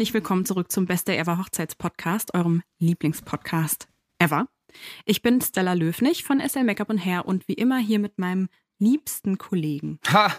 herzlich willkommen zurück zum Beste Ever Hochzeitspodcast, eurem Lieblingspodcast ever. Ich bin Stella Löfnig von SL Makeup und Hair und wie immer hier mit meinem liebsten Kollegen. Ha!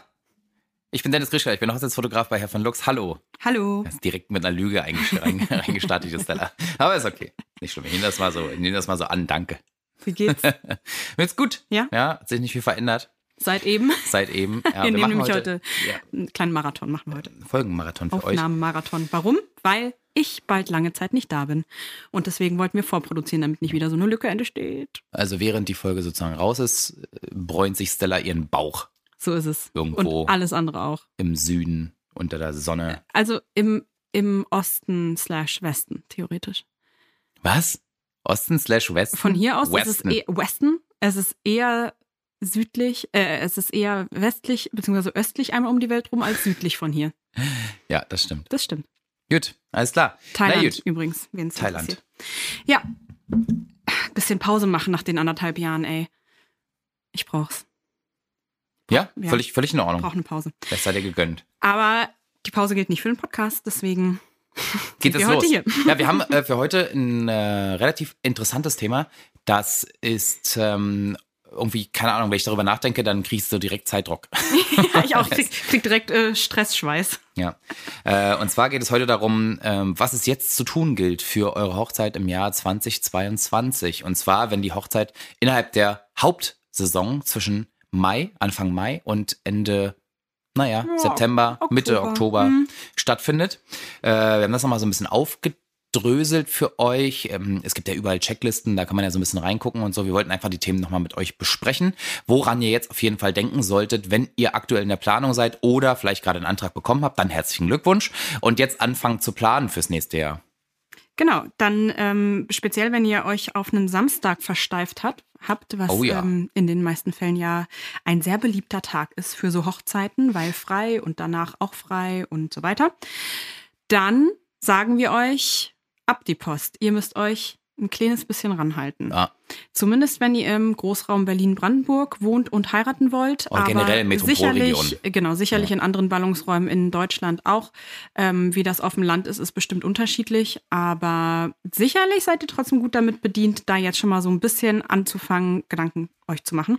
Ich bin Dennis Grischka, ich bin Hochzeitsfotograf bei Herr von Lux. Hallo. Hallo. Das ist direkt mit einer Lüge eingestartet, Stella. Aber ist okay. Nicht schlimm. Ich nehme das mal so, ich nehme das mal so an. Danke. Wie geht's? Mir geht's gut. Ja? Ja, hat sich nicht viel verändert. Seit eben. Seit eben. Ja, wir, nehmen machen nämlich heute, ja, einen kleinen Marathon, machen wir heute. Folgenmarathon für euch. Aufnahmenmarathon. Warum? Weil ich bald lange Zeit nicht da bin. Und deswegen wollten wir vorproduzieren, damit nicht wieder so eine Lücke entsteht. Also während die Folge sozusagen raus ist, bräunt sich Stella ihren Bauch So ist es. Irgendwo. Und alles andere auch. im Süden unter der Sonne. Also im, im Osten slash Westen, theoretisch. Was? Osten slash Westen? Von hier aus ist es Westen. eher Westen. Es ist eher südlich, äh, es ist eher westlich bzw. östlich einmal um die Welt rum als südlich von hier. Ja, das stimmt. Das stimmt. Gut, alles klar. Thailand Na gut. übrigens, wen es Thailand. Ja. Bisschen Pause machen nach den anderthalb Jahren, ey. Ich brauch's. Ja, Ja. völlig, völlig in Ordnung. Brauch eine Pause. Das sei dir gegönnt. Aber die Pause gilt nicht für den Podcast, deswegen Geht es los? hier. Ja, wir haben äh, für heute ein äh, relativ interessantes Thema. Das ist ähm, irgendwie, keine Ahnung, wenn ich darüber nachdenke, dann kriegst du direkt Zeitdruck. ja, ich auch krieg, krieg direkt äh, Stressschweiß. ja. Äh, und zwar geht es heute darum, ähm, was es jetzt zu tun gilt für eure Hochzeit im Jahr 2022. Und zwar, wenn die Hochzeit innerhalb der Hauptsaison zwischen Mai, Anfang Mai und Ende naja, Ja, September, Mitte Oktober. Oktober Mhm. stattfindet. Äh, wir haben das nochmal so ein bisschen aufgedröselt für euch. Ähm, es gibt ja überall Checklisten, da kann man ja so ein bisschen reingucken und so. Wir wollten einfach die Themen nochmal mit euch besprechen, woran ihr jetzt auf jeden Fall denken solltet, wenn ihr aktuell in der Planung seid oder vielleicht gerade einen Antrag bekommen habt, dann herzlichen Glückwunsch. Und jetzt anfangen zu planen fürs nächste Jahr. Genau, dann ähm, speziell, wenn ihr euch auf einen Samstag versteift habt, habt, was Oh ja. ähm, in den meisten Fällen ja ein sehr beliebter Tag ist für so Hochzeiten, weil frei und danach auch frei und so weiter, dann sagen wir euch ab die Post. Ihr müsst euch ein kleines bisschen ranhalten. Ja. Zumindest wenn ihr im Großraum Berlin-Brandenburg wohnt und heiraten wollt. Oder generell in Metropolregionen. sicherlich, genau, sicherlich Ja. in anderen Ballungsräumen in Deutschland auch. Ähm, wie das auf dem Land ist, ist bestimmt unterschiedlich. Aber sicherlich seid ihr trotzdem gut damit bedient, da jetzt schon mal so ein bisschen anzufangen, Gedanken euch zu machen.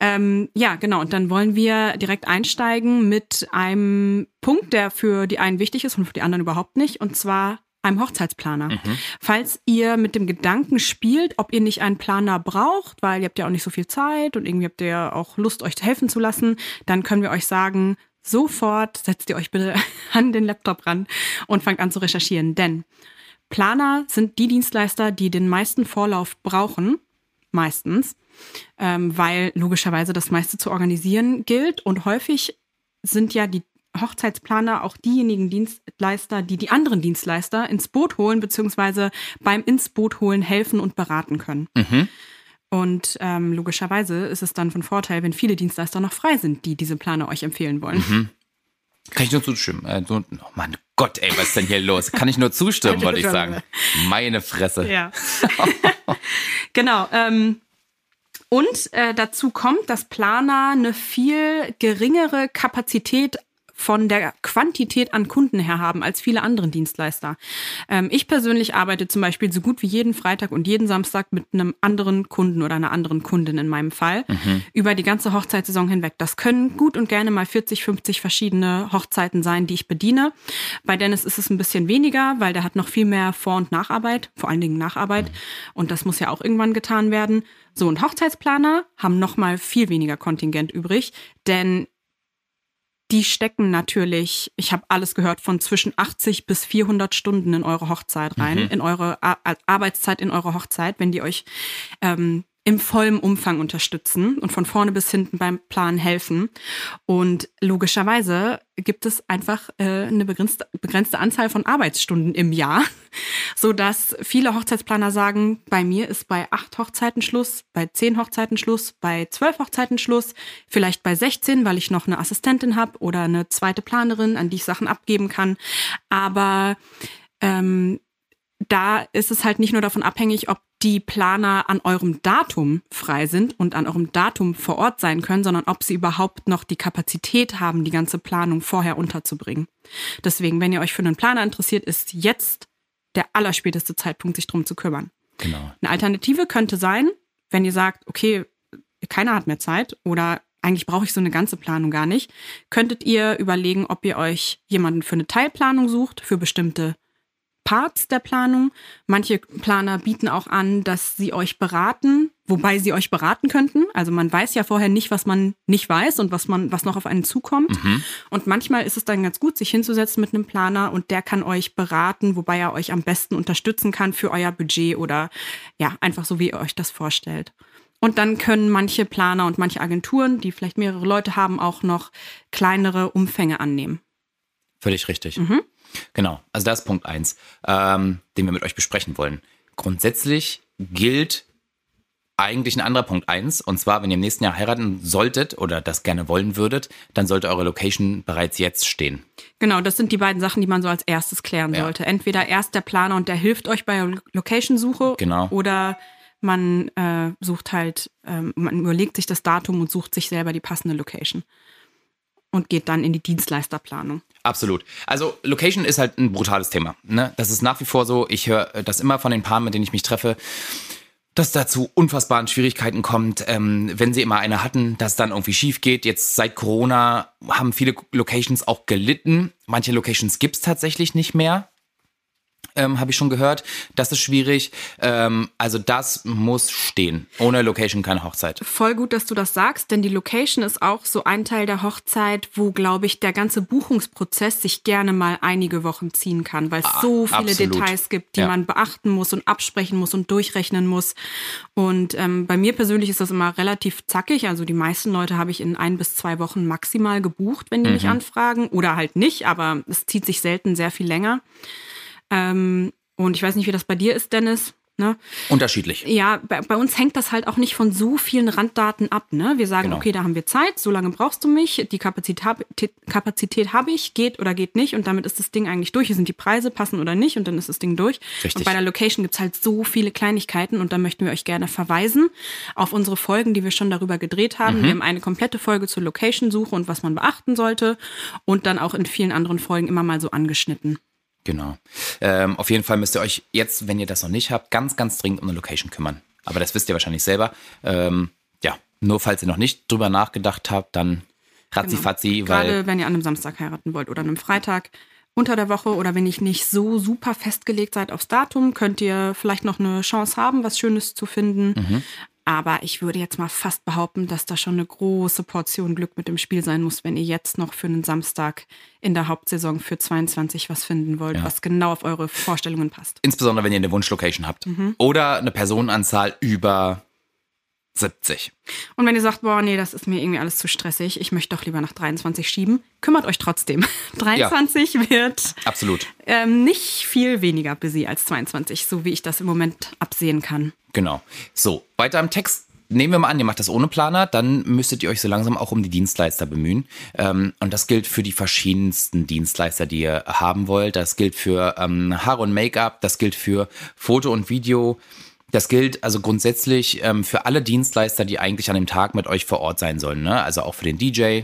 Ähm, ja, genau. Und dann wollen wir direkt einsteigen mit einem Punkt, der für die einen wichtig ist und für die anderen überhaupt nicht. Und zwar einem Hochzeitsplaner. Mhm. Falls ihr mit dem Gedanken spielt, ob ihr nicht einen Planer braucht, weil ihr habt ja auch nicht so viel Zeit und irgendwie habt ihr ja auch Lust, euch helfen zu lassen, dann können wir euch sagen, sofort setzt ihr euch bitte an den Laptop ran und fangt an zu recherchieren. Denn Planer sind die Dienstleister, die den meisten Vorlauf brauchen, meistens, ähm, weil logischerweise das meiste zu organisieren gilt und häufig sind ja die Hochzeitsplaner auch diejenigen Dienstleister, die die anderen Dienstleister ins Boot holen, beziehungsweise beim ins Boot holen helfen und beraten können. Mhm. Und ähm, logischerweise ist es dann von Vorteil, wenn viele Dienstleister noch frei sind, die diese Planer euch empfehlen wollen. Mhm. Kann ich nur zustimmen. Äh, so, oh Mann Gott, ey, was ist denn hier los? Kann ich nur zustimmen, wollte ich sagen. Meine Fresse. Ja. genau. Ähm, und äh, dazu kommt, dass Planer eine viel geringere Kapazität von der Quantität an Kunden her haben als viele andere Dienstleister. Ähm, ich persönlich arbeite zum Beispiel so gut wie jeden Freitag und jeden Samstag mit einem anderen Kunden oder einer anderen Kundin in meinem Fall über die ganze Hochzeitssaison hinweg. Das können gut und gerne mal 40, 50 verschiedene Hochzeiten sein, die ich bediene. Bei Dennis ist es ein bisschen weniger, weil der hat noch viel mehr Vor- und Nacharbeit, vor allen Dingen Nacharbeit. Und das muss ja auch irgendwann getan werden. So, und Hochzeitsplaner haben noch mal viel weniger Kontingent übrig, denn die stecken natürlich, ich habe alles gehört, von zwischen 80 bis 400 Stunden in eure Hochzeit rein, Mhm. in eure Ar Arbeitszeit in eure Hochzeit, wenn die euch ähm, im vollen Umfang unterstützen und von vorne bis hinten beim Plan helfen. Und logischerweise gibt es einfach äh, eine begrenzte, begrenzte Anzahl von Arbeitsstunden im Jahr, so dass viele Hochzeitsplaner sagen, bei mir ist bei acht Hochzeiten Schluss, bei zehn Hochzeiten Schluss, bei zwölf Hochzeiten Schluss, vielleicht bei 16, weil ich noch eine Assistentin habe oder eine zweite Planerin, an die ich Sachen abgeben kann. Aber ähm, da ist es halt nicht nur davon abhängig, ob die Planer an eurem Datum frei sind und an eurem Datum vor Ort sein können, sondern ob sie überhaupt noch die Kapazität haben, die ganze Planung vorher unterzubringen. Deswegen, wenn ihr euch für einen Planer interessiert, ist jetzt der allerspäteste Zeitpunkt, sich drum zu kümmern. Genau. Eine Alternative könnte sein, wenn ihr sagt, okay, keiner hat mehr Zeit oder eigentlich brauche ich so eine ganze Planung gar nicht, könntet ihr überlegen, ob ihr euch jemanden für eine Teilplanung sucht, für bestimmte Parts der Planung. Manche Planer bieten auch an, dass sie euch beraten, wobei sie euch beraten könnten. Also man weiß ja vorher nicht, was man nicht weiß und was man, was noch auf einen zukommt. Mhm. Und manchmal ist es dann ganz gut, sich hinzusetzen mit einem Planer und der kann euch beraten, wobei er euch am besten unterstützen kann für euer Budget oder ja, einfach so, wie ihr euch das vorstellt. Und dann können manche Planer und manche Agenturen, die vielleicht mehrere Leute haben, auch noch kleinere Umfänge annehmen. Völlig richtig. Mhm. Genau, also das ist Punkt eins, ähm, den wir mit euch besprechen wollen. Grundsätzlich gilt eigentlich ein anderer Punkt eins, und zwar, wenn ihr im nächsten Jahr heiraten solltet oder das gerne wollen würdet, dann sollte eure Location bereits jetzt stehen. Genau, das sind die beiden Sachen, die man so als erstes klären Ja. sollte. Entweder erst der Planer und der hilft euch bei der Location-Suche Genau. oder man äh, sucht halt, ähm, man überlegt sich das Datum und sucht sich selber die passende Location und geht dann in die Dienstleisterplanung. Absolut. Also Location ist halt ein brutales Thema. Ne? Das ist nach wie vor so. Ich höre das immer von den Paaren, mit denen ich mich treffe, dass da zu unfassbaren Schwierigkeiten kommt, ähm, wenn sie immer eine hatten, dass es dann irgendwie schief geht. Jetzt seit Corona haben viele Locations auch gelitten. Manche Locations gibt's tatsächlich nicht mehr. Ähm, Habe ich schon gehört. Das ist schwierig. Ähm, also das muss stehen. Ohne Location keine Hochzeit. Voll gut, dass du das sagst, denn die Location ist auch so ein Teil der Hochzeit, wo, glaube ich, der ganze Buchungsprozess sich gerne mal einige Wochen ziehen kann, weil es so viele Ah, absolut. Details gibt, die Ja. man beachten muss und absprechen muss und durchrechnen muss. Und ähm, bei mir persönlich ist das immer relativ zackig. Also die meisten Leute habe ich in ein bis zwei Wochen maximal gebucht, wenn die mich anfragen. Oder halt nicht, aber es zieht sich selten sehr viel länger. Ähm, und ich weiß nicht, wie das bei dir ist, Dennis. Ne? Unterschiedlich. Ja, bei, bei uns hängt das halt auch nicht von so vielen Randdaten ab. Ne? Wir sagen, Genau. okay, da haben wir Zeit, so lange brauchst du mich, die Kapazität, hab- Kapazität habe ich, geht oder geht nicht und damit ist das Ding eigentlich durch. Hier sind die Preise, passen oder nicht und dann ist das Ding durch. Richtig. Und bei der Location gibt's halt so viele Kleinigkeiten und da möchten wir euch gerne verweisen auf unsere Folgen, die wir schon darüber gedreht haben. Wir haben eine komplette Folge zur Location-Suche und was man beachten sollte und dann auch in vielen anderen Folgen immer mal so angeschnitten. Genau. Ähm, auf jeden Fall müsst ihr euch jetzt, wenn ihr das noch nicht habt, ganz, ganz dringend um eine Location kümmern. Aber das wisst ihr wahrscheinlich selber. Ähm, ja, nur falls ihr noch nicht drüber nachgedacht habt, dann ratzi-fatzi, Genau. Gerade weil wenn ihr an einem Samstag heiraten wollt oder an einem Freitag unter der Woche oder wenn ihr nicht so super festgelegt seid aufs Datum, könnt ihr vielleicht noch eine Chance haben, was Schönes zu finden. Mhm. Aber ich würde jetzt mal fast behaupten, dass da schon eine große Portion Glück mit im Spiel sein muss, wenn ihr jetzt noch für einen Samstag in der Hauptsaison für 22 was finden wollt, Ja. was genau auf eure Vorstellungen passt. insbesondere wenn ihr eine Wunschlocation habt. Mhm. Oder eine Personenanzahl über 70. Und wenn ihr sagt, boah, nee, das ist mir irgendwie alles zu stressig, ich möchte doch lieber nach 23 schieben, kümmert euch trotzdem. 23 wird Absolut. ähm, nicht viel weniger busy als 22, so wie ich das im Moment absehen kann. Genau. So, weiter im Text. Nehmen wir mal an, ihr macht das ohne Planer, dann müsstet ihr euch so langsam auch um die Dienstleister bemühen. Ähm, und das gilt für die verschiedensten Dienstleister, die ihr haben wollt. Das gilt für ähm, Haare und Make-up, das gilt für Foto und Video. Das gilt also grundsätzlich ähm, für alle Dienstleister, die eigentlich an dem Tag mit euch vor Ort sein sollen. Ne? Also auch für den DJ,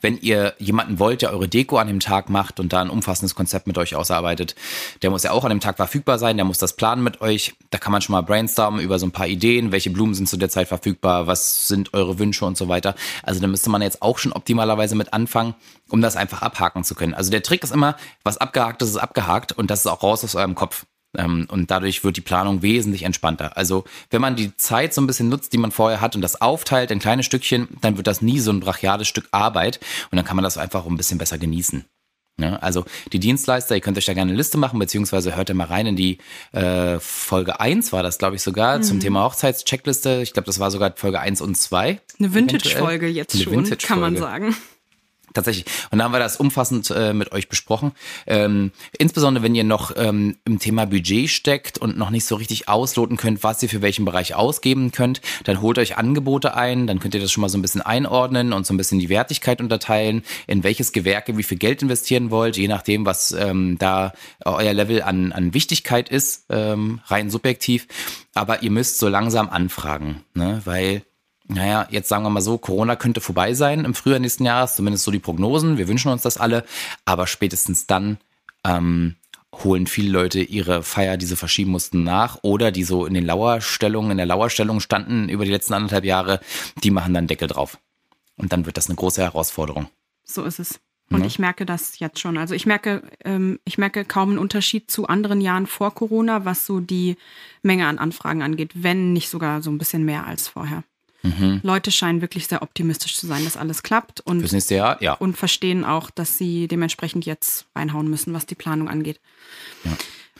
wenn ihr jemanden wollt, der eure Deko an dem Tag macht und da ein umfassendes Konzept mit euch ausarbeitet, der muss ja auch an dem Tag verfügbar sein, der muss das planen mit euch. Da kann man schon mal brainstormen über so ein paar Ideen, welche Blumen sind zu der Zeit verfügbar, was sind eure Wünsche und so weiter. Also da müsste man jetzt auch schon optimalerweise mit anfangen, um das einfach abhaken zu können. Also der Trick ist immer, was abgehakt ist, ist abgehakt und das ist auch raus aus eurem Kopf. Ähm, Und dadurch wird die Planung wesentlich entspannter. Also wenn man die Zeit so ein bisschen nutzt, die man vorher hat und das aufteilt in kleine Stückchen, dann wird das nie so ein brachiales Stück Arbeit und dann kann man das einfach ein bisschen besser genießen. Ja, also die Dienstleister, ihr könnt euch da gerne eine Liste machen, beziehungsweise hört ihr mal rein in die äh, Folge 1 war das, glaube ich, sogar, zum Thema Hochzeitscheckliste. Ich glaube, das war sogar Folge 1 und 2. Eine. Vintage-Folge jetzt Eine schon, kann man sagen. Tatsächlich. Und da haben wir das umfassend äh, mit euch besprochen. Ähm, insbesondere wenn ihr noch ähm, im Thema Budget steckt und noch nicht so richtig ausloten könnt, was ihr für welchen Bereich ausgeben könnt, dann holt euch Angebote ein, dann könnt ihr das schon mal so ein bisschen einordnen und so ein bisschen die Wertigkeit unterteilen, in welches Gewerke wie viel Geld investieren wollt, je nachdem, was ähm, da euer Level an, an Wichtigkeit ist, ähm, rein subjektiv. Aber ihr müsst so langsam anfragen, ne? weil naja, jetzt sagen wir mal so, Corona könnte vorbei sein im Frühjahr nächsten Jahres, zumindest so die Prognosen. Wir wünschen uns das alle, aber spätestens dann ähm, holen viele Leute ihre Feier, die sie verschieben mussten, nach oder die so in den Lauerstellungen, in der Lauerstellung standen über die letzten anderthalb Jahre, die machen dann Deckel drauf. Und dann wird das eine große Herausforderung. So ist es. Und mhm. ich merke das jetzt schon. Also ich merke, ähm, ich merke kaum einen Unterschied zu anderen Jahren vor Corona, was so die Menge an Anfragen angeht, wenn nicht sogar so ein bisschen mehr als vorher. Mhm. Leute scheinen wirklich sehr optimistisch zu sein, dass alles klappt und, Fürs nächste Jahr, ja. und verstehen auch, dass sie dementsprechend jetzt reinhauen müssen, was die Planung angeht. Ja.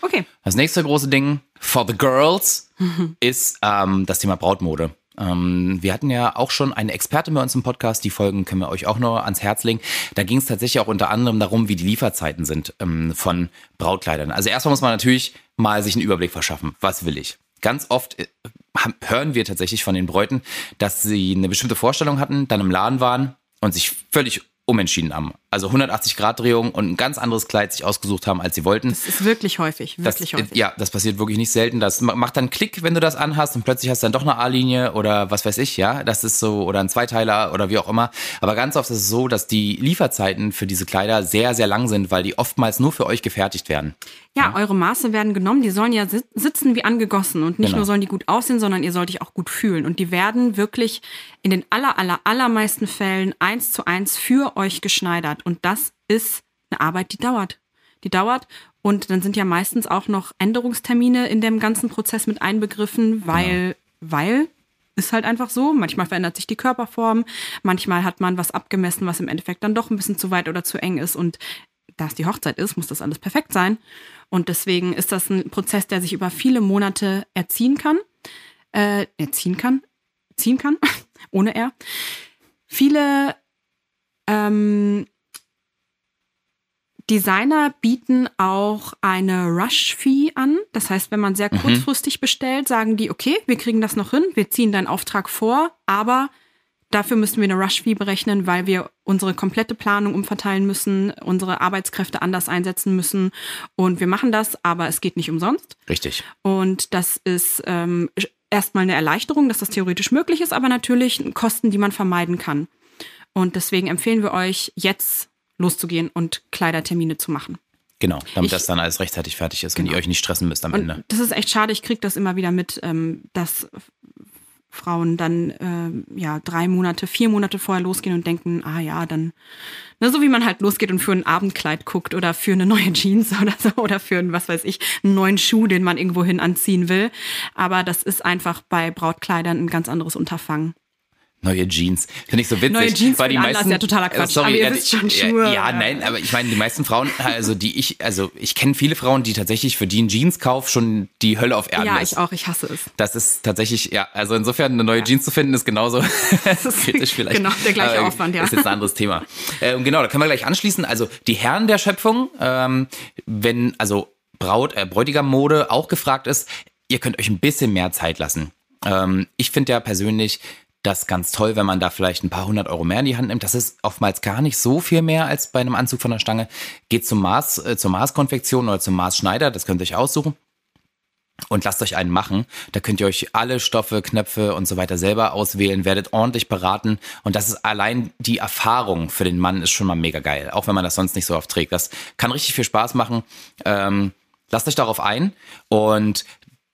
Okay. Das nächste große Ding for the girls mhm. ist ähm, das Thema Brautmode. Ähm, wir hatten ja auch schon eine Expertin bei uns im Podcast, die Folgen können wir euch auch noch ans Herz legen. Da ging es tatsächlich auch unter anderem darum, wie die Lieferzeiten sind ähm, von Brautkleidern. Also erstmal muss man natürlich mal sich einen Überblick verschaffen. Was will ich? Ganz oft äh, hören wir tatsächlich von den Bräuten, dass sie eine bestimmte Vorstellung hatten, dann im Laden waren und sich völlig umentschieden haben. Also 180 Grad Drehung und ein ganz anderes Kleid sich ausgesucht haben, als sie wollten. Das ist wirklich häufig, wirklich das, häufig. Ja, das passiert wirklich nicht selten. Das macht dann Klick, wenn du das anhast und plötzlich hast du dann doch eine A-Linie oder was weiß ich, ja. Das ist so, oder ein Zweiteiler oder wie auch immer. Aber ganz oft ist es so, dass die Lieferzeiten für diese Kleider sehr, sehr lang sind, weil die oftmals nur für euch gefertigt werden. Ja, ja? eure Maße werden genommen, die sollen ja sitzen wie angegossen und nicht genau. nur sollen die gut aussehen, sondern ihr sollt euch auch gut fühlen. Und die werden wirklich in den aller, aller, allermeisten Fällen eins zu eins für euch geschneidert. Und das ist eine Arbeit, die dauert. Die dauert. Und dann sind ja meistens auch noch Änderungstermine in dem ganzen Prozess mit einbegriffen, weil, genau. weil ist halt einfach so. Manchmal verändert sich die Körperform, manchmal hat man was abgemessen, was im Endeffekt dann doch ein bisschen zu weit oder zu eng ist. Und da es die Hochzeit ist, muss das alles perfekt sein. Und deswegen ist das ein Prozess, der sich über viele Monate erziehen kann. Äh, erziehen kann? Ziehen kann, ohne R. Viele ähm, Designer bieten auch eine Rush-Fee an. Das heißt, wenn man sehr mhm. kurzfristig bestellt, sagen die, okay, wir kriegen das noch hin, wir ziehen deinen Auftrag vor, aber dafür müssen wir eine Rush-Fee berechnen, weil wir unsere komplette Planung umverteilen müssen, unsere Arbeitskräfte anders einsetzen müssen. Und wir machen das, aber es geht nicht umsonst. Richtig. Und das ist ähm, erstmal eine Erleichterung, dass das theoretisch möglich ist, aber natürlich Kosten, die man vermeiden kann. Und deswegen empfehlen wir euch jetzt loszugehen und Kleidertermine zu machen. Genau, damit ich, das dann alles rechtzeitig fertig ist genau. und ihr euch nicht stressen müsst am Ende. Das ist echt schade, ich kriege das immer wieder mit, ähm, dass Frauen dann äh, ja drei Monate, vier Monate vorher losgehen und denken, ah ja, dann, ne, so wie man halt losgeht und für ein Abendkleid guckt oder für eine neue Jeans oder so oder für einen, was weiß ich, einen neuen Schuh, den man irgendwohin anziehen will. Aber das ist einfach bei Brautkleidern ein ganz anderes Unterfangen. Neue Jeans. Finde ich so witzig. Neue Jeans weil die meisten, ja totaler Quatsch. Sorry, aber ihr ja, wisst schon Schuhe. Ja, ja, nein, aber ich meine, die meisten Frauen, also die ich, also ich kenne viele Frauen, die tatsächlich für die einen Jeanskauf schon die Hölle auf Erden ja, ist. Ja, ich auch, ich hasse es. Das ist tatsächlich, ja, also insofern eine neue Jeans zu finden, ist genauso kritisch vielleicht. Genau, der gleiche aber Aufwand, ja. Ist jetzt ein anderes Thema. Äh, und genau, da können wir gleich anschließen. Also die Herren der Schöpfung, ähm, wenn also Braut, äh, Bräutigam-Mode auch gefragt ist, ihr könnt euch ein bisschen mehr Zeit lassen. Ähm, ich finde ja persönlich, das ganz toll, wenn man da vielleicht ein paar hundert Euro mehr in die Hand nimmt. Das ist oftmals gar nicht so viel mehr als bei einem Anzug von der Stange. Geht zum Maß, äh, zur Maßkonfektion oder zum Maßschneider, das könnt ihr euch aussuchen. Und lasst euch einen machen. Da könnt ihr euch alle Stoffe, Knöpfe und so weiter selber auswählen, werdet ordentlich beraten. Und das ist allein die Erfahrung für den Mann ist schon mal mega geil. Auch wenn man das sonst nicht so oft trägt. Das kann richtig viel Spaß machen. Ähm, lasst euch darauf ein. Und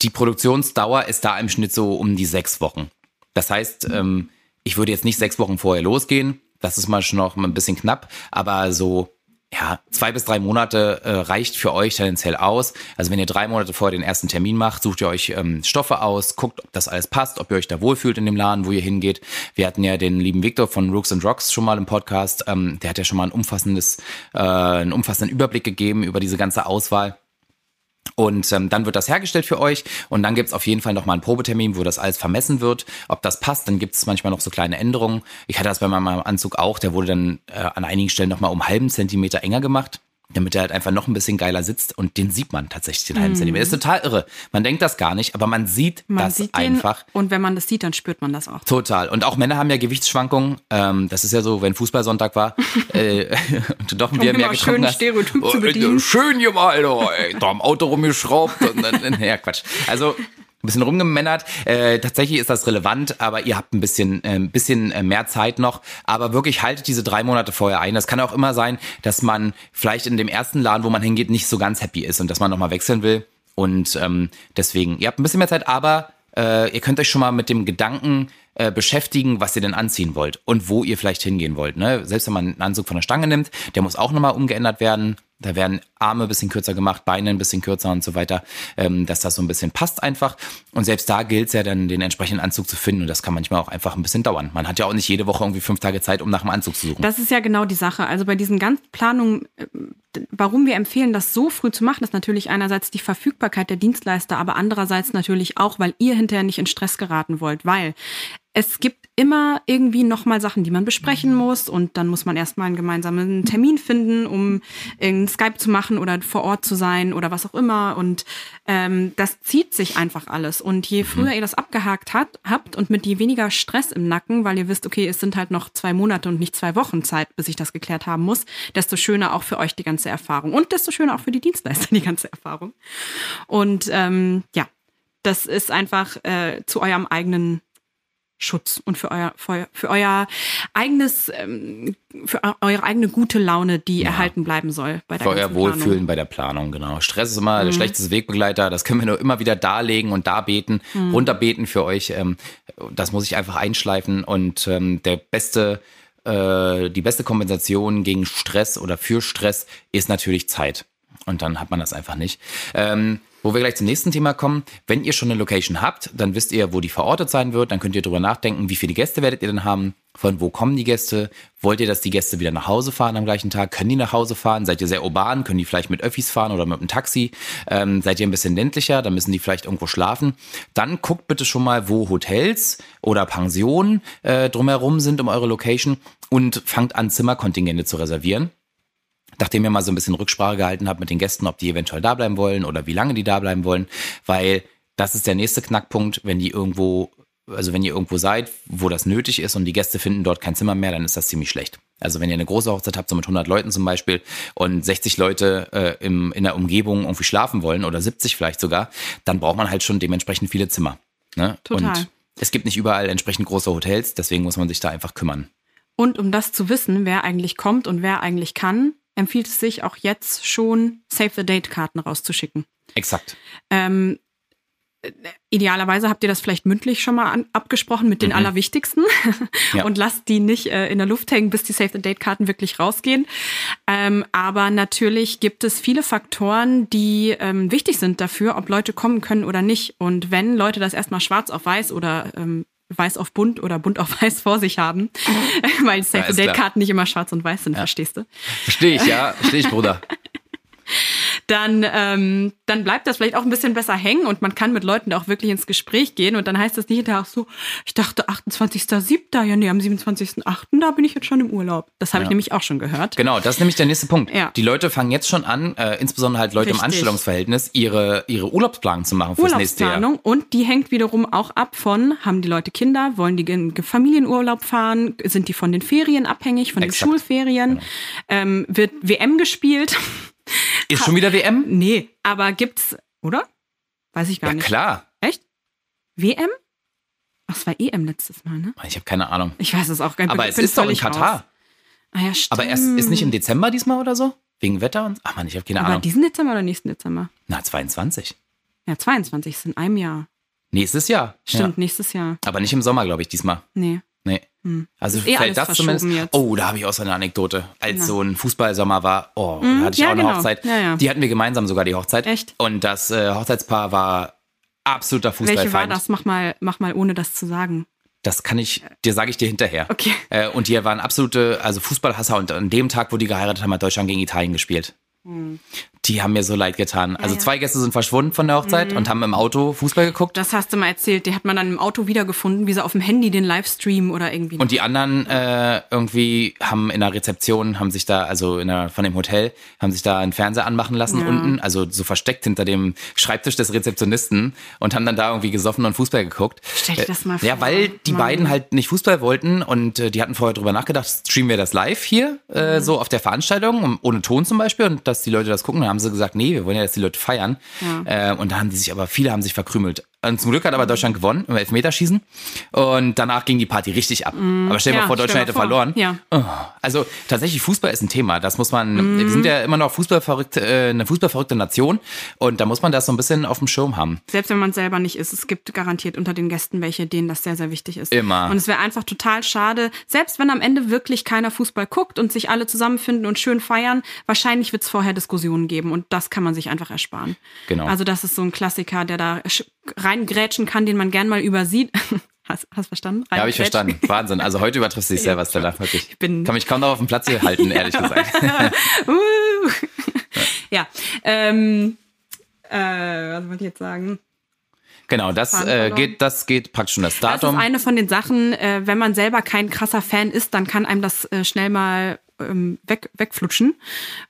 die Produktionsdauer ist da im Schnitt so um die sechs Wochen. Das heißt, ähm, ich würde jetzt nicht sechs Wochen vorher losgehen. Das ist mal schon noch ein bisschen knapp, aber so ja, zwei bis drei Monate äh, reicht für euch tendenziell aus. Also wenn ihr drei Monate vorher den ersten Termin macht, sucht ihr euch ähm, Stoffe aus, guckt, ob das alles passt, ob ihr euch da wohlfühlt in dem Laden, wo ihr hingeht. Wir hatten ja den lieben Victor von Rooks and Rocks schon mal im Podcast. Ähm, der hat ja schon mal ein umfassendes, äh, einen umfassenden Überblick gegeben über diese ganze Auswahl. Und ähm, dann wird das hergestellt für euch und dann gibt's auf jeden Fall nochmal einen Probetermin, wo das alles vermessen wird. Ob das passt, dann gibt's manchmal noch so kleine Änderungen. Ich hatte das bei meinem Anzug auch, der wurde dann äh, an einigen Stellen nochmal um halben Zentimeter enger gemacht damit er halt einfach noch ein bisschen geiler sitzt und den sieht man tatsächlich, den halben Zentimeter. Ist total irre. Man denkt das gar nicht, aber man sieht Man das sieht einfach. Den, und wenn man das sieht, dann spürt man das auch. Total. Und auch Männer haben ja Gewichtsschwankungen. Ähm, das ist ja so, wenn Fußballsonntag war äh, und doch wir Um mehr getrunken schön hast. Stereotyp zu Oh, bedienen. Schön gemacht, Alter. Ey, da am Auto rumgeschraubt. Und dann, ja, Quatsch. Also ein bisschen rumgemännert. Äh, tatsächlich ist das relevant, aber ihr habt ein bisschen, äh, ein bisschen äh, mehr Zeit noch. Aber wirklich haltet diese drei Monate vorher ein. Das kann auch immer sein, dass man vielleicht in dem ersten Laden, wo man hingeht, nicht so ganz happy ist und dass man nochmal wechseln will. Und ähm, deswegen, ihr habt ein bisschen mehr Zeit, aber äh, ihr könnt euch schon mal mit dem Gedanken äh, beschäftigen, was ihr denn anziehen wollt und wo ihr vielleicht hingehen wollt. Ne? Selbst wenn man einen Anzug von der Stange nimmt, der muss auch nochmal umgeändert werden. Da werden Arme ein bisschen kürzer gemacht, Beine ein bisschen kürzer und so weiter, ähm, dass das so ein bisschen passt einfach. Und selbst da gilt es ja dann, den entsprechenden Anzug zu finden. Und das kann manchmal auch einfach ein bisschen dauern. Man hat ja auch nicht jede Woche irgendwie fünf Tage Zeit, um nach einem Anzug zu suchen. Das ist ja genau die Sache. Also bei diesen ganzen Planungen, äh, warum wir empfehlen, das so früh zu machen, ist natürlich einerseits die Verfügbarkeit der Dienstleister, aber andererseits natürlich auch, weil ihr hinterher nicht in Stress geraten wollt, weil es gibt immer irgendwie nochmal Sachen, die man besprechen muss und dann muss man erstmal einen gemeinsamen Termin finden, um in Skype zu machen oder vor Ort zu sein oder was auch immer. Und ähm, das zieht sich einfach alles. Und je früher ihr das abgehakt hat, habt und mit je weniger Stress im Nacken, weil ihr wisst, okay, es sind halt noch zwei Monate und nicht zwei Wochen Zeit, bis ich das geklärt haben muss, desto schöner auch für euch die ganze Erfahrung. Und desto schöner auch für die Dienstleister die ganze Erfahrung. Und ähm, ja, das ist einfach äh, zu eurem eigenen Schutz und für euer, für, für euer eigenes, ähm, für eure eigene gute Laune, die erhalten bleiben soll bei der Für euer ganzen Planung. Wohlfühlen bei der Planung, genau. Stress ist immer Mhm. der schlechteste Wegbegleiter. Das können wir nur immer wieder darlegen und darbeten, Mhm. runterbeten für euch. Ähm, Das muss ich einfach einschleifen. Und ähm, der beste, äh, die beste Kompensation gegen Stress oder für Stress ist natürlich Zeit. Und dann hat man das einfach nicht. Ähm, wo wir gleich zum nächsten Thema kommen. Wenn ihr schon eine Location habt, dann wisst ihr, wo die verortet sein wird. Dann könnt ihr drüber nachdenken, wie viele Gäste werdet ihr denn haben? Von wo kommen die Gäste? Wollt ihr, dass die Gäste wieder nach Hause fahren am gleichen Tag? Können die nach Hause fahren? Seid ihr sehr urban? Können die vielleicht mit Öffis fahren oder mit einem Taxi? Ähm, seid ihr ein bisschen ländlicher? Dann müssen die vielleicht irgendwo schlafen. Dann guckt bitte schon mal, wo Hotels oder Pensionen äh, drumherum sind um eure Location und fangt an, Zimmerkontingente zu reservieren nachdem ihr mal so ein bisschen Rücksprache gehalten habt mit den Gästen, ob die eventuell da bleiben wollen oder wie lange die da bleiben wollen, weil das ist der nächste Knackpunkt, wenn die irgendwo, also wenn ihr irgendwo seid, wo das nötig ist und die Gäste finden dort kein Zimmer mehr, dann ist das ziemlich schlecht. Also wenn ihr eine große Hochzeit habt, so mit 100 Leuten zum Beispiel und 60 Leute äh, im, in der Umgebung irgendwie schlafen wollen oder 70 vielleicht sogar, dann braucht man halt schon dementsprechend viele Zimmer. Ne? Total. Und es gibt nicht überall entsprechend große Hotels, deswegen muss man sich da einfach kümmern. Und um das zu wissen, wer eigentlich kommt und wer eigentlich kann, empfiehlt es sich auch jetzt schon Save the Date Karten rauszuschicken. Exakt. Ähm, äh, idealerweise habt ihr das vielleicht mündlich schon mal an, abgesprochen mit den allerwichtigsten Ja. und lasst die nicht äh, in der Luft hängen, bis die Save the Date Karten wirklich rausgehen. Ähm, aber natürlich gibt es viele Faktoren, die ähm, wichtig sind dafür, ob Leute kommen können oder nicht. Und wenn Leute das erstmal schwarz auf weiß oder ähm, weiß auf bunt oder bunt auf weiß vor sich haben, weil Save Ja, the ist Date klar. Karten nicht immer schwarz und weiß sind, verstehst du? Verstehe ich, ja. Verstehe ich, Bruder. dann, ähm, dann bleibt das vielleicht auch ein bisschen besser hängen und man kann mit Leuten da auch wirklich ins Gespräch gehen und dann heißt das nicht hinterher auch so, ich dachte 28.07., ja nee, am 27.08., da bin ich jetzt schon im Urlaub. Das habe ich Ja. nämlich auch schon gehört. Genau, das ist nämlich der nächste Punkt. Ja. Die Leute fangen jetzt schon an, äh, insbesondere halt Leute im Richtig. Anstellungsverhältnis, ihre, ihre Urlaubsplanung zu machen fürs nächste Jahr. Und die hängt wiederum auch ab von, haben die Leute Kinder, wollen die in Familienurlaub fahren, sind die von den Ferien abhängig, von Exakt. den Schulferien, ähm, wird WM gespielt? Ist schon wieder WM? nee, aber gibt's, oder? Weiß ich gar Ja, nicht. klar. Echt? WM? Ach, es war EM letztes Mal, ne? Ich habe keine Ahnung. Ich weiß es auch gar nicht. Aber es ist doch in Katar. raus. Ah ja, stimmt. Aber erst ist nicht im Dezember diesmal oder so? Wegen Wetter und. Ach man, ich habe keine Aber Ahnung. diesen Dezember oder nächsten Dezember? Na, 22. Ja, 22 ist in einem Jahr. Nächstes Jahr. Stimmt, Ja. nächstes Jahr. Aber nicht im Sommer, glaube ich, diesmal. Nee. Nee. Also Ist eh fällt alles das zumindest. jetzt. Oh, da habe ich auch so eine Anekdote. Als Na. so ein Fußballsommer war, oh, da hatte ich ja, auch eine genau. Hochzeit. Ja, ja. Die hatten wir gemeinsam sogar, die Hochzeit. Echt? Und das äh, Hochzeitspaar war absoluter Fußballfeind. Welche war das? Mach mal, mach mal ohne das zu sagen. Das kann ich, dir sage ich dir hinterher. Okay. Äh, und die waren absolute, also Fußballhasser und an dem Tag, wo die geheiratet haben, hat Deutschland gegen Italien gespielt. Die haben mir so leid getan. Also zwei Gäste sind verschwunden von der Hochzeit und haben im Auto Fußball geguckt. Das hast du mal erzählt. Die hat man dann im Auto wiedergefunden, wie sie auf dem Handy den Livestream oder irgendwie. Und die anderen äh, irgendwie haben in der Rezeption, haben sich da, also in der, von dem Hotel, haben sich da einen Fernseher anmachen lassen Ja. unten, also so versteckt hinter dem Schreibtisch des Rezeptionisten und haben dann da irgendwie gesoffen und Fußball geguckt. Stell dir das mal Ja, vor. weil die Mann. beiden halt nicht Fußball wollten und äh, die hatten vorher drüber nachgedacht, streamen wir das live hier, äh, Mhm. so auf der Veranstaltung, ohne Ton zum Beispiel und dass die Leute das gucken. Dann haben sie gesagt, nee, wir wollen ja, dass die Leute feiern. Äh, und da haben die sich aber, viele haben sich verkrümelt. Und zum Glück hat aber Deutschland gewonnen im Elfmeterschießen. Und danach ging die Party richtig ab. Aber stell dir. Ja, mal vor, Deutschland hätte vor. verloren. Ja. Oh, also tatsächlich, Fußball ist ein Thema. Das muss man, Mhm. wir sind ja immer noch fußballverrückt, äh, eine fußballverrückte Nation. Und da muss man das so ein bisschen auf dem Schirm haben. Selbst wenn man es selber nicht ist, es gibt garantiert unter den Gästen welche, denen das sehr, sehr wichtig ist. Immer. Und es wäre einfach total schade, selbst wenn am Ende wirklich keiner Fußball guckt und sich alle zusammenfinden und schön feiern, wahrscheinlich wird es vorher Diskussionen geben und das kann man sich einfach ersparen. Genau. Also das ist so ein Klassiker, der da reingrätschen kann, den man gern mal übersieht. Hast, hast verstanden? Ja, habe ich verstanden. Wahnsinn. Also heute übertriffst du dich selber, Stella. Wirklich. Ich bin- kann mich kaum noch auf dem Platz hier halten, ehrlich gesagt. Uh. ja. Ähm, äh, was wollte ich jetzt sagen? Genau, das äh, geht, das geht praktisch um das Das Datum. ist eine von den Sachen, äh, wenn man selber kein krasser Fan ist, dann kann einem das äh, schnell mal ähm, weg, wegflutschen.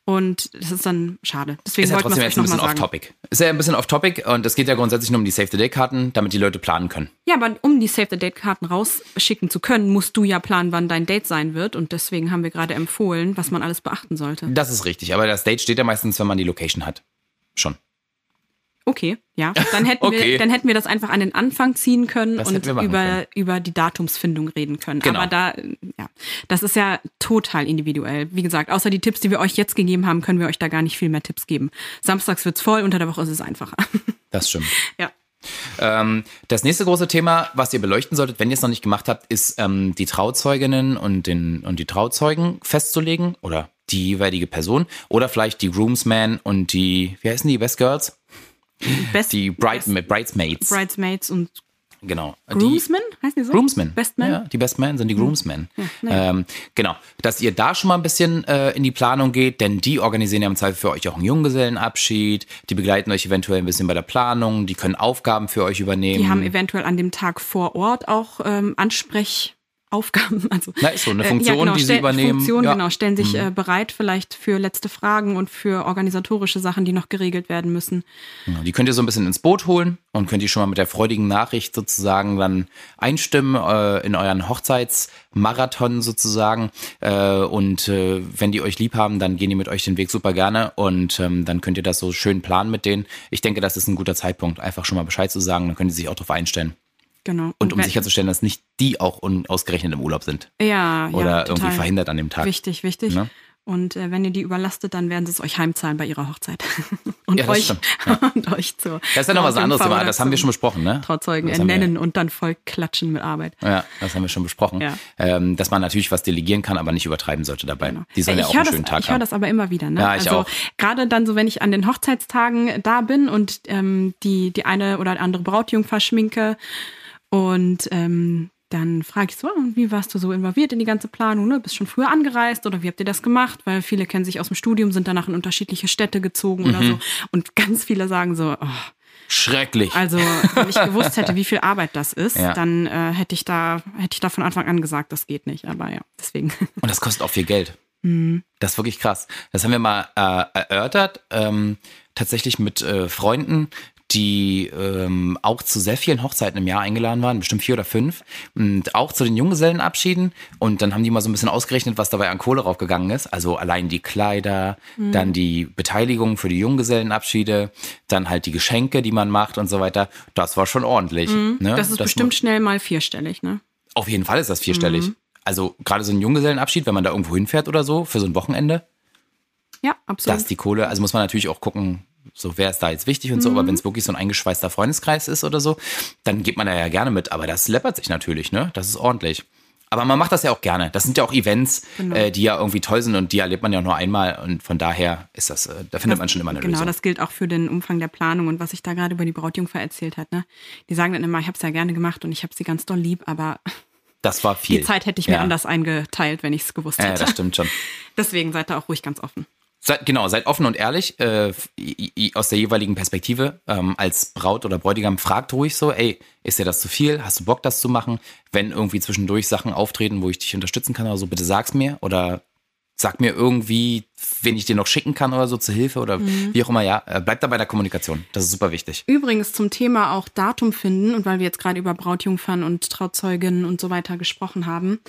Und das ist dann schade. Deswegen ist ja trotzdem jetzt ein bisschen off-topic. Ist ja ein bisschen off-topic und es geht ja grundsätzlich nur um die Save-the-Day-Karten, damit die Leute planen können. Ja, aber um die Save-the-Date-Karten rausschicken zu können, musst du ja planen, wann dein Date sein wird. Und deswegen haben wir gerade empfohlen, was man alles beachten sollte. Das ist richtig, aber das Date steht ja meistens, wenn man die Location hat. Schon. Okay, ja. Dann hätten, Okay. wir, dann hätten wir das einfach an den Anfang ziehen können Das und über, können. über die Datumsfindung reden können. Genau. Aber da, ja, das ist ja total individuell. Wie gesagt, außer die Tipps, die wir euch jetzt gegeben haben, können wir euch da gar nicht viel mehr Tipps geben. Samstags wird's voll, unter der Woche ist es einfacher. Das stimmt. ja. Ähm, das nächste große Thema, was ihr beleuchten solltet, wenn ihr es noch nicht gemacht habt, ist ähm, die Trauzeuginnen und, den, und die Trauzeugen festzulegen oder die jeweilige Person oder vielleicht die Groomsmen und die, wie heißen die, Best Girls? Best, Die Bride, Bridesmaids. Bridesmaids und Genau. Groomsmen, heißen die so? Groomsmen. Best Men? Ja, die Best Men sind die Groomsmen. naja. ähm, genau. Dass ihr da schon mal ein bisschen äh, in die Planung geht, denn die organisieren ja im Zweifel für euch auch einen Junggesellenabschied. Die begleiten euch eventuell ein bisschen bei der Planung. Die können Aufgaben für euch übernehmen. Die haben eventuell an dem Tag vor Ort auch ähm, Ansprechaufgaben. Also, Na, ist so eine äh, Funktion, die sie übernehmen. Funktion, Ja. Mhm. genau, stellen sich äh, bereit vielleicht für letzte Fragen und für organisatorische Sachen, die noch geregelt werden müssen. Ja, Die könnt ihr so ein bisschen ins Boot holen und könnt ihr schon mal mit der freudigen Nachricht sozusagen dann einstimmen äh, in euren Hochzeitsmarathon sozusagen. Äh, und äh, wenn die euch lieb haben, dann gehen die mit euch den Weg super gerne und ähm, dann könnt ihr das so schön planen mit denen. Ich denke, das ist ein guter Zeitpunkt, einfach schon mal Bescheid zu sagen, dann können die sich auch darauf einstellen. Genau. Und um sicherzustellen, dass nicht die auch ausgerechnet im Urlaub sind ja, oder ja, irgendwie verhindert an dem Tag. Wichtig, wichtig. Ne? Und äh, wenn ihr die überlastet, dann werden sie es euch heimzahlen bei ihrer Hochzeit. und Ja, das euch stimmt, und euch zur Das ist ja noch was anderes, aber das haben wir schon besprochen, ne? Trauzeugen Das ernennen und dann voll klatschen mit Arbeit. Ja, das haben wir schon besprochen. Ja. Ähm, dass man natürlich was delegieren kann, aber nicht übertreiben sollte dabei. Die sollen Äh, ja auch ich höre einen das, schönen Tag ich höre haben. das aber immer wieder. Ne? Ja, ich also auch. gerade dann so, wenn ich an den Hochzeitstagen da bin und ähm, die, die eine oder andere Brautjungfer schminke und ähm, dann frage ich so, "Ah, wie warst du so involviert in die ganze Planung? Ne? Bist schon früher angereist oder wie habt ihr das gemacht? Weil viele kennen sich aus dem Studium, sind danach in unterschiedliche Städte gezogen oder Mhm. so. Und ganz viele sagen so, oh, Schrecklich. also wenn ich gewusst hätte, wie viel Arbeit das ist, Ja. dann äh, hätte ich da hätte ich da von Anfang an gesagt, das geht nicht. Aber ja, deswegen. Und das kostet auch viel Geld. Mhm. Das ist wirklich krass. Das haben wir mal äh, erörtert, ähm, tatsächlich mit äh, Freunden, die ähm, auch zu sehr vielen Hochzeiten im Jahr eingeladen waren, bestimmt vier oder fünf, und auch zu den Junggesellenabschieden. Und dann haben die mal so ein bisschen ausgerechnet, was dabei an Kohle draufgegangen ist. Also allein die Kleider, Mhm. dann die Beteiligung für die Junggesellenabschiede, dann halt die Geschenke, die man macht und so weiter. Das war schon ordentlich. Ne? Mhm. Das ist bestimmt muss- schnell mal vierstellig, ne? Auf jeden Fall ist das vierstellig. Mhm. Also gerade so ein Junggesellenabschied, wenn man da irgendwo hinfährt oder so, für so ein Wochenende, Ja, absolut. dass die Kohle, also muss man natürlich auch gucken, so wer ist da jetzt wichtig und so, Mhm. aber wenn es wirklich so ein eingeschweißter Freundeskreis ist oder so, dann geht man da ja gerne mit, aber das läppert sich natürlich, ne? Das ist ordentlich. Aber man macht das ja auch gerne. Das sind ja auch Events, Genau. äh, die ja irgendwie toll sind und die erlebt man ja nur einmal und von daher ist das, äh, da findet man schon immer eine genau, Lösung. das gilt auch für den Umfang der Planung und was ich da gerade über die Brautjungfer erzählt hat. Ne? Die sagen dann immer, ich habe es ja gerne gemacht und ich habe sie ganz doll lieb, aber Das war viel. die Zeit hätte ich mir ja. anders eingeteilt, wenn ich es gewusst Ja, hätte. das stimmt schon. Deswegen seid da auch ruhig ganz offen. Seid, genau, seid offen und ehrlich äh, aus der jeweiligen Perspektive. Ähm, als Braut oder Bräutigam fragt ruhig so, ey, ist dir das zu viel? Hast du Bock, das zu machen? Wenn irgendwie zwischendurch Sachen auftreten, wo ich dich unterstützen kann oder so, bitte sag's mir. Oder sag mir irgendwie, wen ich dir noch schicken kann oder so zur Hilfe oder mhm. wie auch immer. Ja, äh, bleibt da bei der Kommunikation. Das ist super wichtig. Übrigens zum Thema auch Datum finden und weil wir jetzt gerade über Brautjungfern und Trauzeuginnen und so weiter gesprochen haben,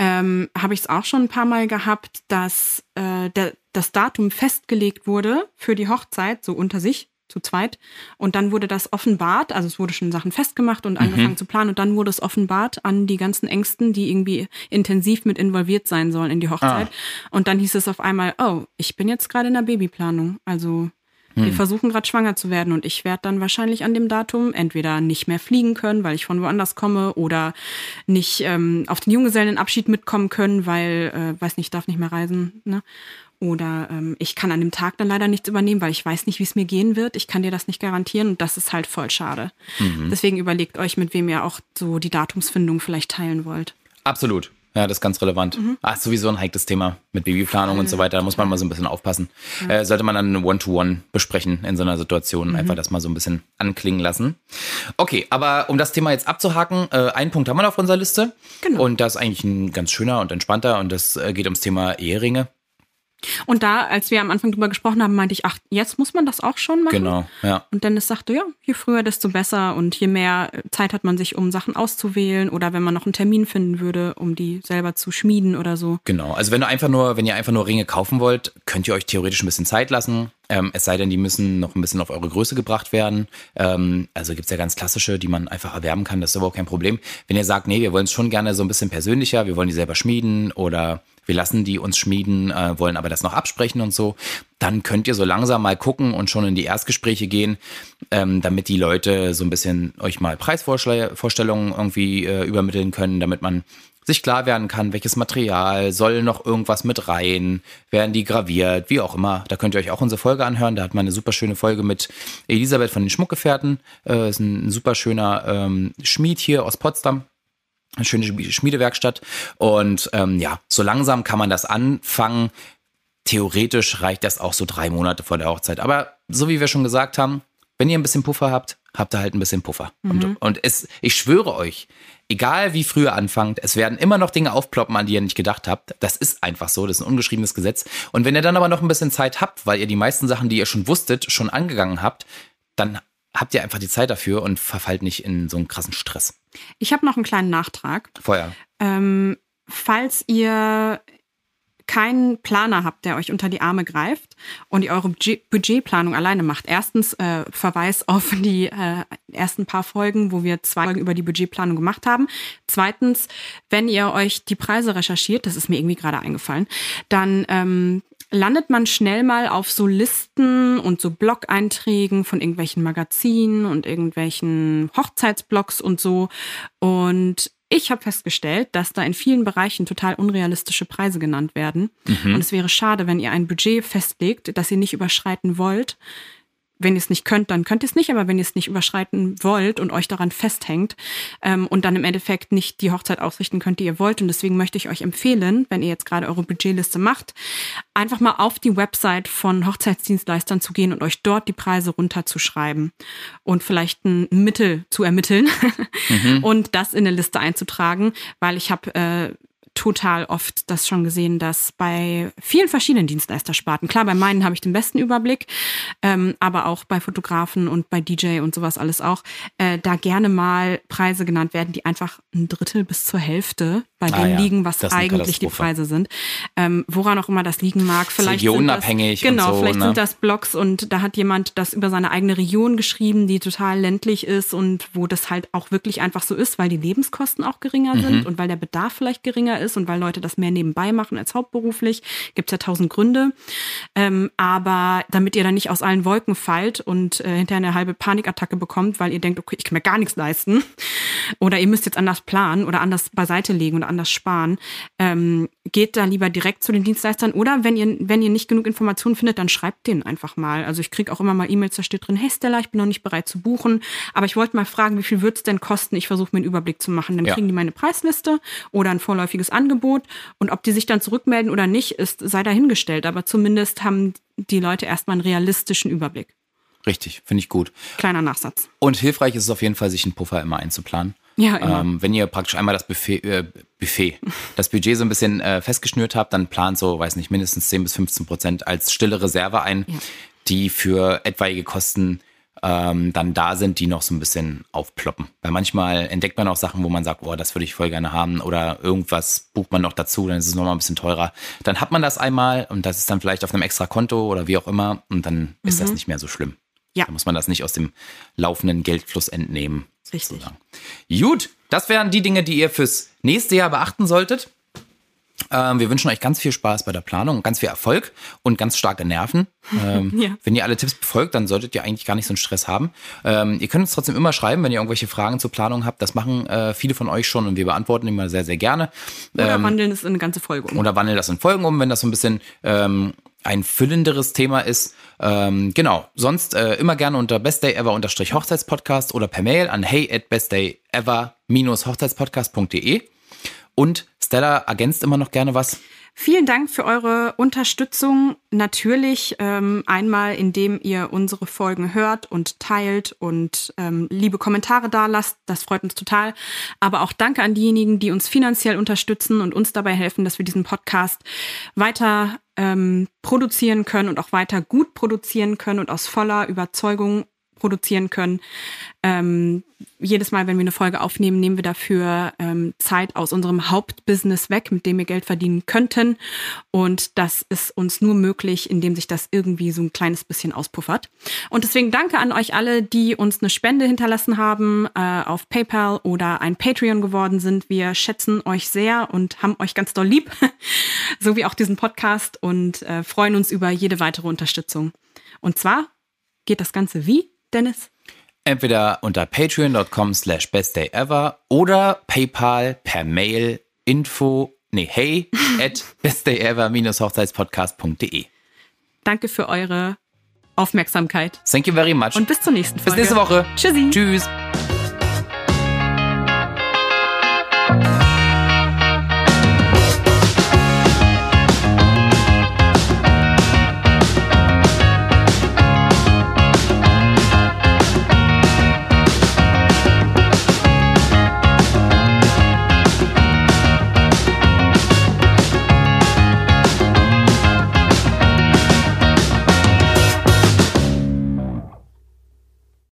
ähm, habe ich es auch schon ein paar Mal gehabt, dass äh, der, das Datum festgelegt wurde für die Hochzeit, so unter sich, zu zweit. Und dann wurde das offenbart, also es wurde schon Sachen festgemacht und mhm. angefangen zu planen und dann wurde es offenbart an die ganzen Ängsten, die irgendwie intensiv mit involviert sein sollen in die Hochzeit. Ah. Und dann hieß es auf einmal, oh, ich bin jetzt gerade in der Babyplanung. Also wir hm. versuchen gerade schwanger zu werden und ich werde dann wahrscheinlich an dem Datum entweder nicht mehr fliegen können, weil ich von woanders komme oder nicht ähm, auf den Junggesellenabschied mitkommen können, weil, äh, weiß nicht, darf nicht mehr reisen. Ne? Oder ähm, ich kann an dem Tag dann leider nichts übernehmen, weil ich weiß nicht, wie es mir gehen wird. Ich kann dir das nicht garantieren und das ist halt voll schade. Mhm. Deswegen überlegt euch, mit wem ihr auch so die Datumsfindung vielleicht teilen wollt. Absolut. Ja, das ist ganz relevant. Mhm. Ah, sowieso ein heikles Thema mit Babyplanung und so weiter. Da muss man mal so ein bisschen aufpassen. Ja. Äh, sollte man dann One-to-One besprechen in so einer Situation. Mhm. Einfach das mal so ein bisschen anklingen lassen. Okay, aber um das Thema jetzt abzuhaken, äh, einen Punkt haben wir noch auf unserer Liste. Genau. Und das ist eigentlich ein ganz schöner und entspannter. Und das äh, geht ums Thema Eheringe. Und da, als wir am Anfang drüber gesprochen haben, meinte ich, ach, jetzt muss man das auch schon machen. Genau, ja. Und Dennis sagte, ja, je früher, desto besser und je mehr Zeit hat man sich, um Sachen auszuwählen oder wenn man noch einen Termin finden würde, um die selber zu schmieden oder so. Genau, also wenn du einfach nur, wenn ihr einfach nur Ringe kaufen wollt, könnt ihr euch theoretisch ein bisschen Zeit lassen. Ähm, es sei denn, die müssen noch ein bisschen auf eure Größe gebracht werden. Ähm, also gibt's ja ganz klassische, die man einfach erwerben kann, das ist überhaupt kein Problem. Wenn ihr sagt, nee, wir wollen es schon gerne so ein bisschen persönlicher, wir wollen die selber schmieden oder wir lassen die uns schmieden, äh, wollen aber das noch absprechen und so, dann könnt ihr so langsam mal gucken und schon in die Erstgespräche gehen, ähm, damit die Leute so ein bisschen euch mal Preisvorstellungen irgendwie äh, übermitteln können, damit man sich klar werden kann, welches Material, soll noch irgendwas mit rein, werden die graviert, wie auch immer. Da könnt ihr euch auch unsere Folge anhören. Da hat man eine super schöne Folge mit Elisabeth von den Schmuckgefährten. Äh, ist ein, ein super schöner ähm, Schmied hier aus Potsdam eine schöne Schmiedewerkstatt. Und ähm, ja, so langsam kann man das anfangen. Theoretisch reicht das auch so drei Monate vor der Hochzeit. Aber so wie wir schon gesagt haben, wenn ihr ein bisschen Puffer habt, habt ihr halt ein bisschen Puffer. Mhm. Und, und es, ich schwöre euch, egal wie früh ihr anfangt, es werden immer noch Dinge aufploppen, an die ihr nicht gedacht habt. Das ist einfach so, das ist ein ungeschriebenes Gesetz. Und wenn ihr dann aber noch ein bisschen Zeit habt, weil ihr die meisten Sachen, die ihr schon wusstet, schon angegangen habt, dann habt ihr einfach die Zeit dafür und verfallt nicht in so einen krassen Stress. Ich habe noch einen kleinen Nachtrag. Feuer. Ähm, falls ihr keinen Planer habt, der euch unter die Arme greift und ihr eure Budgetplanung alleine macht. Erstens äh, Verweis auf die äh, ersten paar Folgen, wo wir zwei Folgen über die Budgetplanung gemacht haben. Zweitens, wenn ihr euch die Preise recherchiert, das ist mir irgendwie gerade eingefallen, dann ähm, landet man schnell mal auf so Listen und so Blog-Einträgen von irgendwelchen Magazinen und irgendwelchen Hochzeitsblogs und so. Und ich habe festgestellt, dass da in vielen Bereichen total unrealistische Preise genannt werden. Mhm. Und es wäre schade, wenn ihr ein Budget festlegt, das ihr nicht überschreiten wollt, wenn ihr es nicht könnt, dann könnt ihr es nicht, aber wenn ihr es nicht überschreiten wollt und euch daran festhängt ähm, und dann im Endeffekt nicht die Hochzeit ausrichten könnt, die ihr wollt. Und deswegen möchte ich euch empfehlen, wenn ihr jetzt gerade eure Budgetliste macht, einfach mal auf die Website von Hochzeitsdienstleistern zu gehen und euch dort die Preise runterzuschreiben und vielleicht ein Mittel zu ermitteln mhm. und das in eine Liste einzutragen, weil ich habe äh, total oft das schon gesehen, dass bei vielen verschiedenen Dienstleistersparten, klar, bei meinen habe ich den besten Überblick, ähm, aber auch bei Fotografen und bei DJ und sowas alles auch, äh, da gerne mal Preise genannt werden, die einfach ein Drittel bis zur Hälfte bei ah, dem ja. liegen, was eigentlich die Preise sind. Ähm, woran auch immer das liegen mag. Vielleicht Regionunabhängig. Sind das, genau, so, vielleicht ne? sind das Blogs und da hat jemand das über seine eigene Region geschrieben, die total ländlich ist und wo das halt auch wirklich einfach so ist, weil die Lebenskosten auch geringer mhm. sind und weil der Bedarf vielleicht geringer ist und weil Leute das mehr nebenbei machen als hauptberuflich. Gibt es ja tausend Gründe. Ähm, aber damit ihr dann nicht aus allen Wolken fallt und äh, hinterher eine halbe Panikattacke bekommt, weil ihr denkt, okay, ich kann mir gar nichts leisten. Oder ihr müsst jetzt anders planen oder anders beiseite legen oder anders sparen. Ähm, geht da lieber direkt zu den Dienstleistern oder wenn ihr, wenn ihr nicht genug Informationen findet, dann schreibt denen einfach mal. Also ich kriege auch immer mal E-Mails, da steht drin, hey Stella, ich bin noch nicht bereit zu buchen, aber ich wollte mal fragen, wie viel wird es denn kosten? Ich versuche mir einen Überblick zu machen. Dann ja. kriegen die meine Preisliste oder ein vorläufiges Angebot. Und ob die sich dann zurückmelden oder nicht, ist sei dahingestellt. Aber zumindest haben die Leute erstmal einen realistischen Überblick. Richtig, finde ich gut. Kleiner Nachsatz. Und hilfreich ist es auf jeden Fall, sich einen Puffer immer einzuplanen. Ja, immer. Ähm, wenn ihr praktisch einmal das Buffet, äh, Buffet das Budget so ein bisschen äh, festgeschnürt habt, dann plant so, weiß nicht, mindestens 10 bis 15 Prozent als stille Reserve ein, Ja. die für etwaige Kosten ähm, dann da sind, die noch so ein bisschen aufploppen. Weil manchmal entdeckt man auch Sachen, wo man sagt, oh, das würde ich voll gerne haben oder irgendwas bucht man noch dazu, dann ist es nochmal ein bisschen teurer. Dann hat man das einmal und das ist dann vielleicht auf einem extra Konto oder wie auch immer und dann ist das nicht mehr so schlimm. Mhm. Ja. Da muss man das nicht aus dem laufenden Geldfluss entnehmen. Richtig. sozusagen. Gut, das wären die Dinge, die ihr fürs nächste Jahr beachten solltet. Ähm, wir wünschen euch ganz viel Spaß bei der Planung, ganz viel Erfolg und ganz starke Nerven. Ähm, Ja. Wenn ihr alle Tipps befolgt, dann solltet ihr eigentlich gar nicht so einen Stress haben. Ähm, ihr könnt uns trotzdem immer schreiben, wenn ihr irgendwelche Fragen zur Planung habt. Das machen äh, viele von euch schon und wir beantworten immer sehr, sehr gerne. Oder wandeln es in eine ganze Folge um. Oder wandeln das in Folgen um, wenn das so ein bisschen ähm, ein füllenderes Thema ist. Ähm, genau. Sonst äh, immer gerne unter bestdayever-hochzeitspodcast oder per Mail an hey at bestdayever-hochzeitspodcast.de. Und Stella ergänzt immer noch gerne was. Vielen Dank für eure Unterstützung. Natürlich ähm, einmal, indem ihr unsere Folgen hört und teilt und ähm, liebe Kommentare da lasst. Das freut uns total. Aber auch danke an diejenigen, die uns finanziell unterstützen und uns dabei helfen, dass wir diesen Podcast weiter ähm, produzieren können und auch weiter gut produzieren können und aus voller Überzeugung produzieren können. Ähm, jedes Mal, wenn wir eine Folge aufnehmen, nehmen wir dafür ähm, Zeit aus unserem Hauptbusiness weg, mit dem wir Geld verdienen könnten. Und das ist uns nur möglich, indem sich das irgendwie so ein kleines bisschen auspuffert. Und deswegen danke an euch alle, die uns eine Spende hinterlassen haben äh, auf PayPal oder ein Patreon geworden sind. Wir schätzen euch sehr und haben euch ganz doll lieb, so wie auch diesen Podcast und äh, freuen uns über jede weitere Unterstützung. Und zwar geht das Ganze wie, Dennis? Entweder unter patreon.com slash bestdayever oder PayPal per Mail info, nee, hey at bestdayever-hochzeitspodcast.de. Danke für eure Aufmerksamkeit Thank you very much. und bis zur nächsten Bis Folge. nächste Woche. Tschüssi. Tschüss.